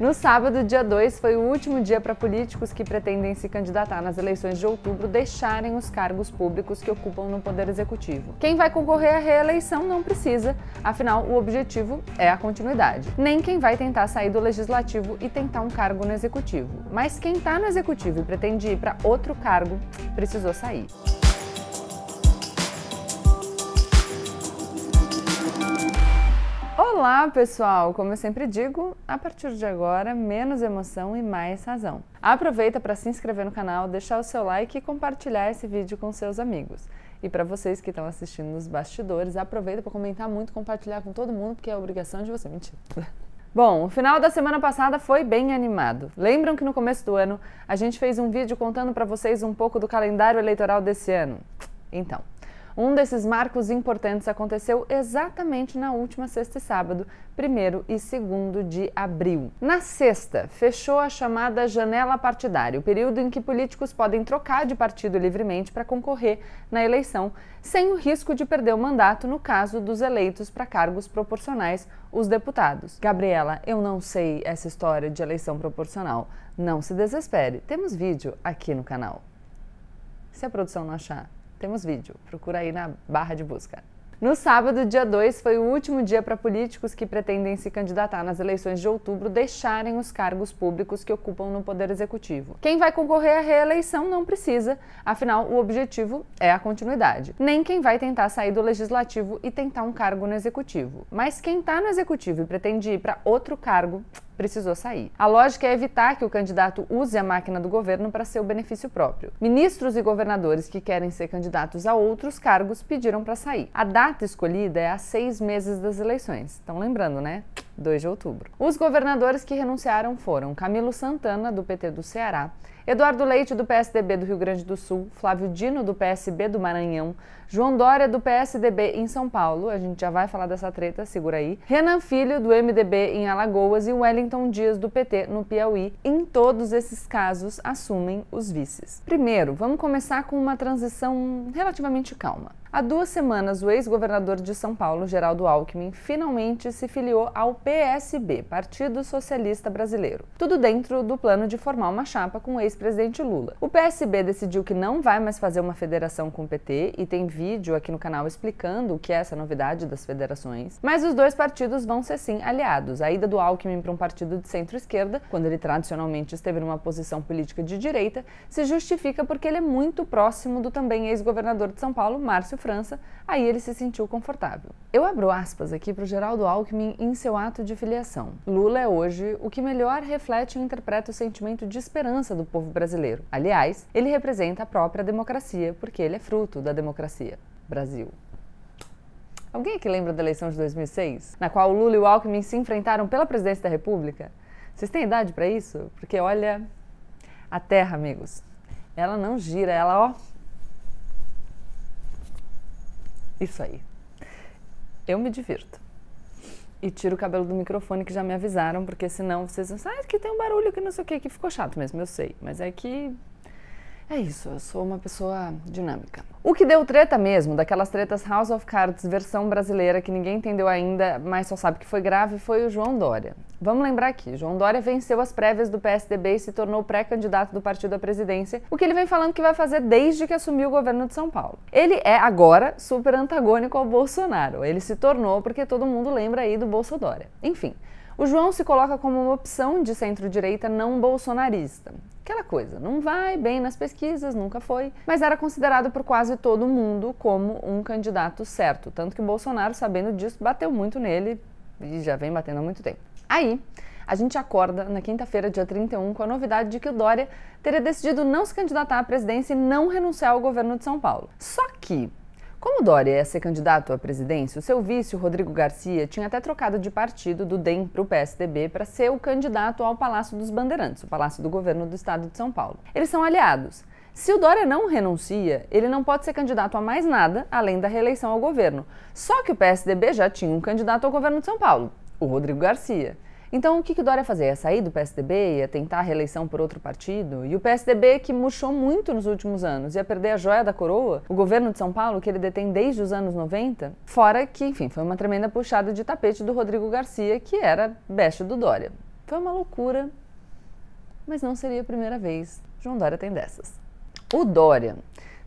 No sábado, dia 2, foi o último dia para políticos que pretendem se candidatar nas eleições de outubro deixarem os cargos públicos que ocupam no Poder Executivo. Quem vai concorrer à reeleição não precisa, afinal, o objetivo é a continuidade. Nem quem vai tentar sair do Legislativo e tentar um cargo no Executivo. Mas quem está no Executivo e pretende ir para outro cargo precisou sair. Olá, pessoal! Como eu sempre digo, a partir de agora, menos emoção e mais razão. Aproveita para se inscrever no canal, deixar o seu like e compartilhar esse vídeo com seus amigos. E para vocês que estão assistindo nos bastidores, aproveita para comentar muito, compartilhar com todo mundo, porque é obrigação de você. Mentira. Bom, o final da semana passada foi bem animado. Lembram que no começo do ano a gente fez um vídeo contando para vocês um pouco do calendário eleitoral desse ano? Então, um desses marcos importantes aconteceu exatamente na última sexta e sábado, 1 e 2 de abril. Na sexta, fechou a chamada janela partidária, o período em que políticos podem trocar de partido livremente para concorrer na eleição, sem o risco de perder o mandato no caso dos eleitos para cargos proporcionais, os deputados. Gabriela, eu não sei essa história de eleição proporcional. Não se desespere, temos vídeo aqui no canal. Se a produção não achar, temos vídeo, procura aí na barra de busca. No sábado, dia 2, foi o último dia para políticos que pretendem se candidatar nas eleições de outubro deixarem os cargos públicos que ocupam no Poder Executivo. Quem vai concorrer à reeleição não precisa, afinal, o objetivo é a continuidade. Nem quem vai tentar sair do Legislativo e tentar um cargo no Executivo. Mas quem está no Executivo e pretende ir para outro cargo, precisou sair. A lógica é evitar que o candidato use a máquina do governo para seu benefício próprio. Ministros e governadores que querem ser candidatos a outros cargos pediram para sair. A data escolhida é a seis meses das eleições. Estão lembrando, né? 2 de outubro. Os governadores que renunciaram foram Camilo Santana, do PT do Ceará, Eduardo Leite, do PSDB do Rio Grande do Sul, Flávio Dino, do PSB do Maranhão, João Dória, do PSDB em São Paulo, a gente já vai falar dessa treta, segura aí, Renan Filho, do MDB em Alagoas e Wellington Dias, do PT no Piauí. Em todos esses casos, assumem os vices. Primeiro, vamos começar com uma transição relativamente calma. Há duas semanas, o ex-governador de São Paulo, Geraldo Alckmin, finalmente se filiou ao PSB, Partido Socialista Brasileiro. Tudo dentro do plano de formar uma chapa com o ex-presidente Lula. O PSB decidiu que não vai mais fazer uma federação com o PT e tem vídeo aqui no canal explicando o que é essa novidade das federações. Mas os dois partidos vão ser sim aliados. A ida do Alckmin para um partido de centro-esquerda, quando ele tradicionalmente esteve numa posição política de direita, se justifica porque ele é muito próximo do também ex-governador de São Paulo, Márcio França, aí ele se sentiu confortável. Eu abro aspas aqui para o Geraldo Alckmin em seu ato de filiação. Lula é hoje o que melhor reflete e interpreta o sentimento de esperança do povo brasileiro. Aliás, ele representa a própria democracia, porque ele é fruto da democracia. Brasil. Alguém aqui lembra da eleição de 2006, na qual Lula e o Alckmin se enfrentaram pela presidência da República? Vocês têm idade para isso? Porque olha, a terra, amigos, ela não gira, ela ó, isso aí. Eu me divirto. E tiro o cabelo do microfone que já me avisaram, porque senão vocês vão ah, que tem um barulho que não sei o que, que ficou chato mesmo, eu sei. Mas é que é isso, eu sou uma pessoa dinâmica. O que deu treta mesmo, daquelas tretas House of Cards versão brasileira que ninguém entendeu ainda, mas só sabe que foi grave, foi o João Dória. Vamos lembrar aqui, João Dória venceu as prévias do PSDB e se tornou pré-candidato do partido à presidência, o que ele vem falando que vai fazer desde que assumiu o governo de São Paulo. Ele é agora super antagônico ao Bolsonaro. Ele se tornou porque todo mundo lembra aí do Bolsonaro. Enfim, o João se coloca como uma opção de centro-direita não bolsonarista. Aquela coisa, não vai bem nas pesquisas, nunca foi, mas era considerado por quase todo mundo como um candidato certo. Tanto que o Bolsonaro, sabendo disso, bateu muito nele e já vem batendo há muito tempo. Aí, a gente acorda na quinta-feira, dia 31, com a novidade de que o Dória teria decidido não se candidatar à presidência e não renunciar ao governo de São Paulo. Só que como Dória ia ser candidato à presidência, o seu vice, Rodrigo Garcia, tinha até trocado de partido do DEM para o PSDB para ser o candidato ao Palácio dos Bandeirantes, o palácio do governo do estado de São Paulo. Eles são aliados. Se o Dória não renuncia, ele não pode ser candidato a mais nada além da reeleição ao governo. Só que o PSDB já tinha um candidato ao governo de São Paulo, o Rodrigo Garcia. Então, o que, que o Dória ia fazer? Ia sair do PSDB? Ia tentar a reeleição por outro partido? E o PSDB, que murchou muito nos últimos anos, ia perder a joia da coroa? O governo de São Paulo, que ele detém desde os anos 90? Fora que, enfim, foi uma tremenda puxada de tapete do Rodrigo Garcia, que era besta do Dória Foi uma loucura, mas não seria a primeira vez. João Dória tem dessas. O Dória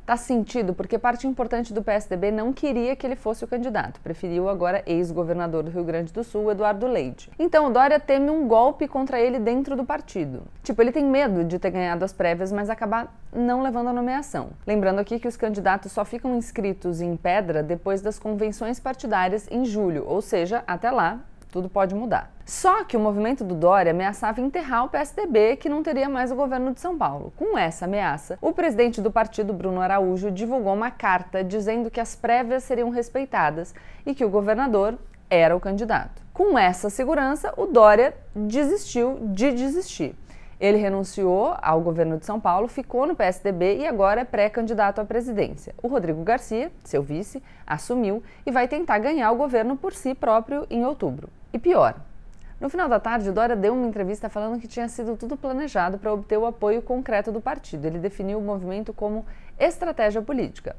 Tá sentido porque parte importante do PSDB não queria que ele fosse o candidato, preferiu agora ex-governador do Rio Grande do Sul, Eduardo Leite. Então Dória teme um golpe contra ele dentro do partido. Tipo, ele tem medo de ter ganhado as prévias, mas acabar não levando a nomeação. Lembrando aqui que os candidatos só ficam inscritos em pedra depois das convenções partidárias em julho, ou seja, até lá tudo pode mudar. Só que o movimento do Dória ameaçava enterrar o PSDB, que não teria mais o governo de São Paulo. Com essa ameaça, o presidente do partido, Bruno Araújo, divulgou uma carta dizendo que as prévias seriam respeitadas e que o governador era o candidato. Com essa segurança, o Dória desistiu de desistir. Ele renunciou ao governo de São Paulo, ficou no PSDB e agora é pré-candidato à presidência. O Rodrigo Garcia, seu vice, assumiu e vai tentar ganhar o governo por si próprio em outubro. E pior, no final da tarde, Dória deu uma entrevista falando que tinha sido tudo planejado para obter o apoio concreto do partido. Ele definiu o movimento como estratégia política.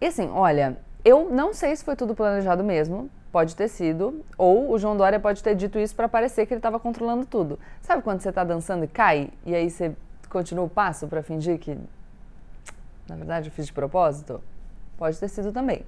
E assim, olha, eu não sei se foi tudo planejado mesmo, pode ter sido, ou o João Dória pode ter dito isso para parecer que ele estava controlando tudo. Sabe quando você está dançando e cai e aí você continua o passo para fingir que na verdade eu fiz de propósito? Pode ter sido também.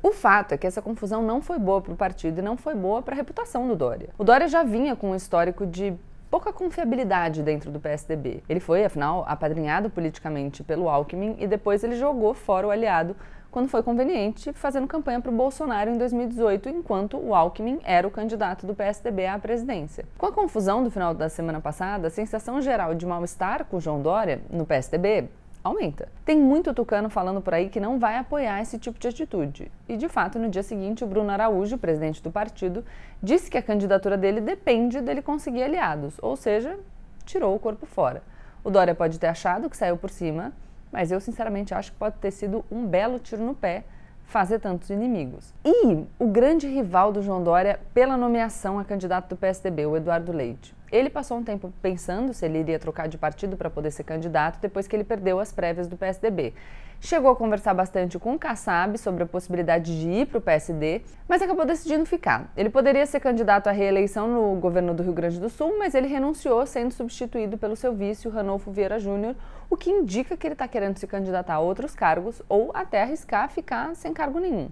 O fato é que essa confusão não foi boa para o partido e não foi boa para a reputação do Dória. O Dória já vinha com um histórico de pouca confiabilidade dentro do PSDB. Ele foi, afinal, apadrinhado politicamente pelo Alckmin e depois ele jogou fora o aliado quando foi conveniente, fazendo campanha para o Bolsonaro em 2018, enquanto o Alckmin era o candidato do PSDB à presidência. Com a confusão do final da semana passada, a sensação geral de mal-estar com João Dória no PSDB aumenta. Tem muito tucano falando por aí que não vai apoiar esse tipo de atitude. E de fato, no dia seguinte, o Bruno Araújo, presidente do partido, disse que a candidatura dele depende dele conseguir aliados, ou seja, tirou o corpo fora. O Dória pode ter achado que saiu por cima, mas eu sinceramente acho que pode ter sido um belo tiro no pé fazer tantos inimigos. E o grande rival do João Dória pela nomeação a candidato do PSDB, o Eduardo Leite. Ele passou um tempo pensando se ele iria trocar de partido para poder ser candidato depois que ele perdeu as prévias do PSDB. Chegou a conversar bastante com o Kassab sobre a possibilidade de ir para o PSD, mas acabou decidindo ficar. Ele poderia ser candidato à reeleição no governo do Rio Grande do Sul, mas ele renunciou, sendo substituído pelo seu vice, Ranolfo Vieira Júnior, o que indica que ele está querendo se candidatar a outros cargos ou até arriscar ficar sem cargo nenhum.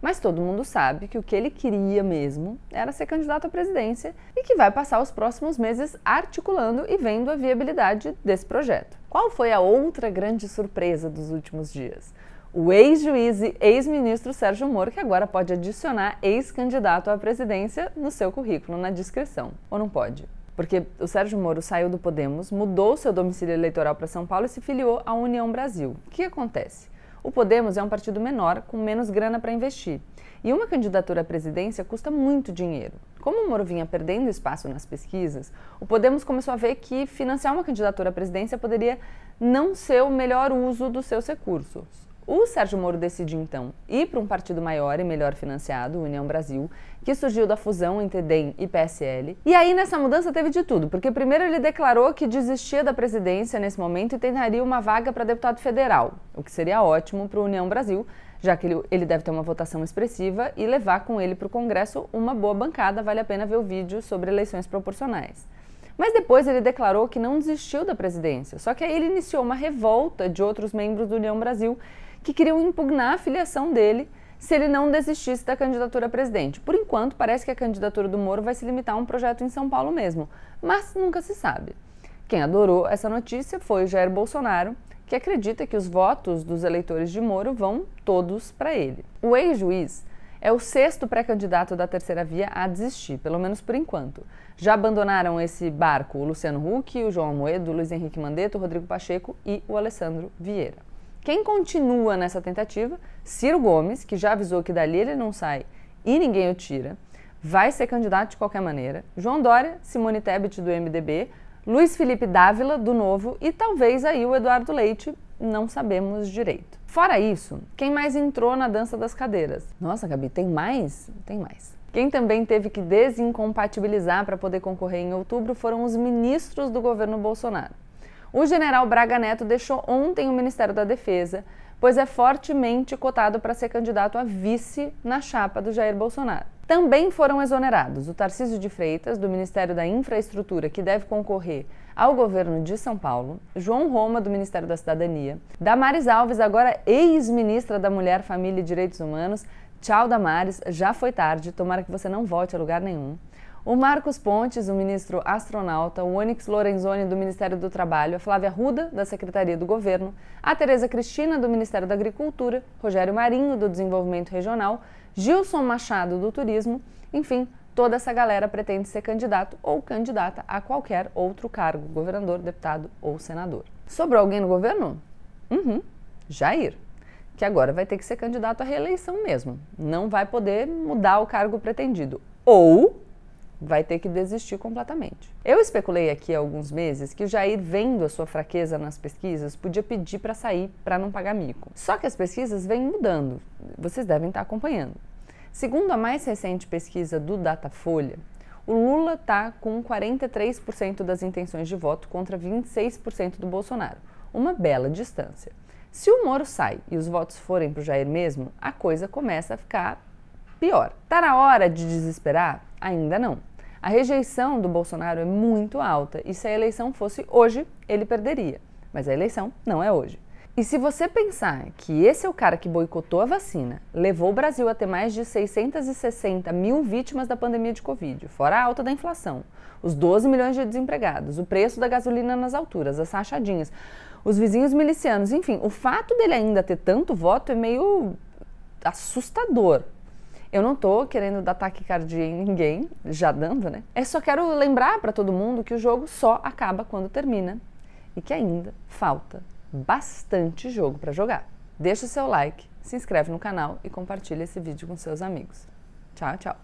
Mas todo mundo sabe que o que ele queria mesmo era ser candidato à presidência e que vai passar os próximos meses articulando e vendo a viabilidade desse projeto. Qual foi a outra grande surpresa dos últimos dias? O ex-juiz e ex-ministro Sérgio Moro, que agora pode adicionar ex-candidato à presidência no seu currículo, na descrição. Ou não pode? Porque o Sérgio Moro saiu do Podemos, mudou seu domicílio eleitoral para São Paulo e se filiou à União Brasil. O que acontece? O Podemos é um partido menor, com menos grana para investir. E uma candidatura à presidência custa muito dinheiro. Como o Moro vinha perdendo espaço nas pesquisas, o Podemos começou a ver que financiar uma candidatura à presidência poderia não ser o melhor uso dos seus recursos. O Sérgio Moro decidiu então ir para um partido maior e melhor financiado, União Brasil, que surgiu da fusão entre DEM e PSL. E aí nessa mudança teve de tudo, porque primeiro ele declarou que desistia da presidência nesse momento e tentaria uma vaga para deputado federal, o que seria ótimo para o União Brasil, já que ele, ele deve ter uma votação expressiva e levar com ele para o Congresso uma boa bancada. Vale a pena ver o vídeo sobre eleições proporcionais. Mas depois ele declarou que não desistiu da presidência, só que aí ele iniciou uma revolta de outros membros do União Brasil que queriam impugnar a filiação dele se ele não desistisse da candidatura a presidente. Por enquanto, parece que a candidatura do Moro vai se limitar a um projeto em São Paulo mesmo, mas nunca se sabe. Quem adorou essa notícia foi Jair Bolsonaro, que acredita que os votos dos eleitores de Moro vão todos para ele. O ex-juiz é o sexto pré-candidato da terceira via a desistir, pelo menos por enquanto. Já abandonaram esse barco o Luciano Huck, o João Amoedo, o Luiz Henrique Mandetta, o Rodrigo Pacheco e o Alessandro Vieira. Quem continua nessa tentativa? Ciro Gomes, que já avisou que dali ele não sai e ninguém o tira, vai ser candidato de qualquer maneira. João Dória, Simone Tebet do MDB, Luiz Felipe Dávila do Novo e talvez aí o Eduardo Leite, não sabemos direito. Fora isso, quem mais entrou na dança das cadeiras? Nossa, Gabi, tem mais? Tem mais. Quem também teve que desincompatibilizar para poder concorrer em outubro foram os ministros do governo Bolsonaro. O general Braga Neto deixou ontem o Ministério da Defesa, pois é fortemente cotado para ser candidato a vice na chapa do Jair Bolsonaro. Também foram exonerados o Tarcísio de Freitas, do Ministério da Infraestrutura, que deve concorrer ao governo de São Paulo, João Roma, do Ministério da Cidadania, Damares Alves, agora ex-ministra da Mulher, Família e Direitos Humanos. Tchau, Damares, já foi tarde, tomara que você não volte a lugar nenhum. O Marcos Pontes, o ministro astronauta, o Onyx Lorenzoni, do Ministério do Trabalho, a Flávia Ruda, da Secretaria do Governo, a Tereza Cristina, do Ministério da Agricultura, Rogério Marinho, do Desenvolvimento Regional, Gilson Machado, do Turismo, enfim, toda essa galera pretende ser candidato ou candidata a qualquer outro cargo, governador, deputado ou senador. Sobrou alguém no governo? Uhum, Jair, que agora vai ter que ser candidato à reeleição mesmo. Não vai poder mudar o cargo pretendido. Ou vai ter que desistir completamente. Eu especulei aqui há alguns meses que o Jair, vendo a sua fraqueza nas pesquisas, podia pedir para sair para não pagar mico. Só que as pesquisas vêm mudando, vocês devem estar acompanhando. Segundo a mais recente pesquisa do Datafolha, o Lula está com 43% das intenções de voto contra 26% do Bolsonaro, uma bela distância. Se o Moro sai e os votos forem para o Jair mesmo, a coisa começa a ficar pior. Está na hora de desesperar? Ainda não. A rejeição do Bolsonaro é muito alta e se a eleição fosse hoje, ele perderia. Mas a eleição não é hoje. E se você pensar que esse é o cara que boicotou a vacina, levou o Brasil a ter mais de 660 mil vítimas da pandemia de Covid, fora a alta da inflação, os 12 milhões de desempregados, o preço da gasolina nas alturas, as rachadinhas, os vizinhos milicianos, enfim, o fato dele ainda ter tanto voto é meio assustador. Eu não tô querendo dar taquicardia em ninguém, já dando, né? É só quero lembrar para todo mundo que o jogo só acaba quando termina e que ainda falta bastante jogo para jogar. Deixa o seu like, se inscreve no canal e compartilha esse vídeo com seus amigos. Tchau, tchau!